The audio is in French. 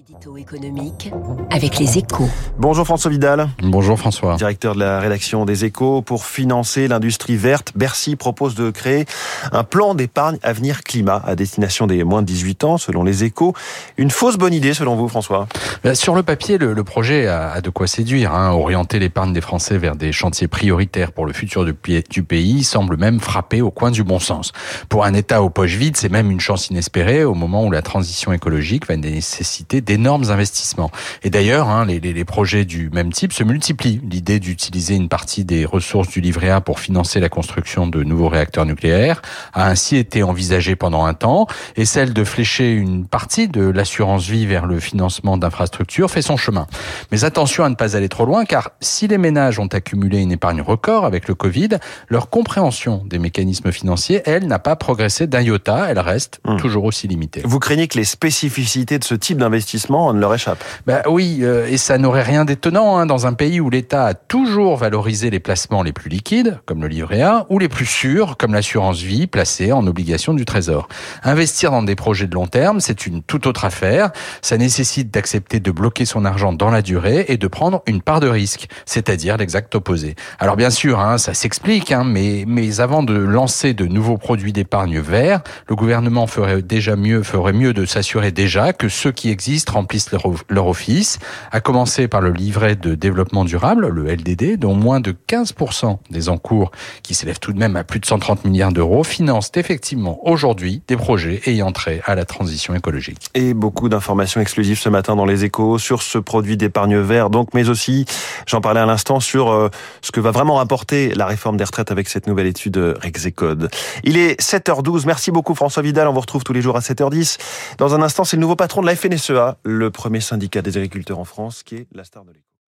Édito économique avec les échos. Bonjour François Vidal. Bonjour François. Directeur de la rédaction des échos. Pour financer l'industrie verte, Bercy propose de créer un plan d'épargne avenir climat à destination des moins de 18 ans, selon les échos. Une fausse bonne idée selon vous François? Ben, Sur le papier, le, projet a, de quoi séduire. Hein. Orienter l'épargne des Français vers des chantiers prioritaires pour le futur du, du pays semble même frapper au coin du bon sens. Pour un État aux poches vides, c'est même une chance inespérée au moment où la transition écologique va nécessiter d'énormes investissements. Et d'ailleurs, hein, les, les, les, projets du même type se multiplient. L'idée d'utiliser une partie des ressources du livret A pour financer la construction de nouveaux réacteurs nucléaires a ainsi été envisagée pendant un temps, et celle de flécher une partie de l'assurance vie vers le financement d'infrastructures fait son chemin. Mais attention à ne pas aller trop loin, car si les ménages ont accumulé une épargne record avec le Covid, leur compréhension des mécanismes financiers, elle, n'a pas progressé d'un iota, elle reste mmh. toujours aussi limitée. Vous craignez que les spécificités de ce type d'investissement on ne leur échappe. Bah oui, euh, et ça n'aurait rien d'étonnant hein, dans un pays où l'État a toujours valorisé les placements les plus liquides, comme le livret A, ou les plus sûrs, comme l'assurance vie placée en obligation du Trésor. Investir dans des projets de long terme, c'est une toute autre affaire. Ça nécessite d'accepter de bloquer son argent dans la durée et de prendre une part de risque, c'est-à-dire l'exact opposé. Alors bien sûr, hein, ça s'explique, hein, mais, mais avant de lancer de nouveaux produits d'épargne vert, le gouvernement ferait déjà mieux, ferait mieux de s'assurer déjà que ceux qui existent remplissent leur, office, à commencer par le livret de développement durable, le LDD, dont moins de 15% des encours, qui s'élèvent tout de même à plus de 130 milliards d'euros, financent effectivement aujourd'hui des projets ayant trait à la transition écologique. Et beaucoup d'informations exclusives ce matin dans les échos sur ce produit d'épargne vert, donc, mais aussi, j'en parlais à l'instant, sur euh, ce que va vraiment apporter la réforme des retraites avec cette nouvelle étude Rexecode. Il est 7h12. Merci beaucoup François Vidal. On vous retrouve tous les jours à 7h10. Dans un instant, c'est le nouveau patron de la FNSEA, le premier syndicat des agriculteurs en France, qui est la star de l'école.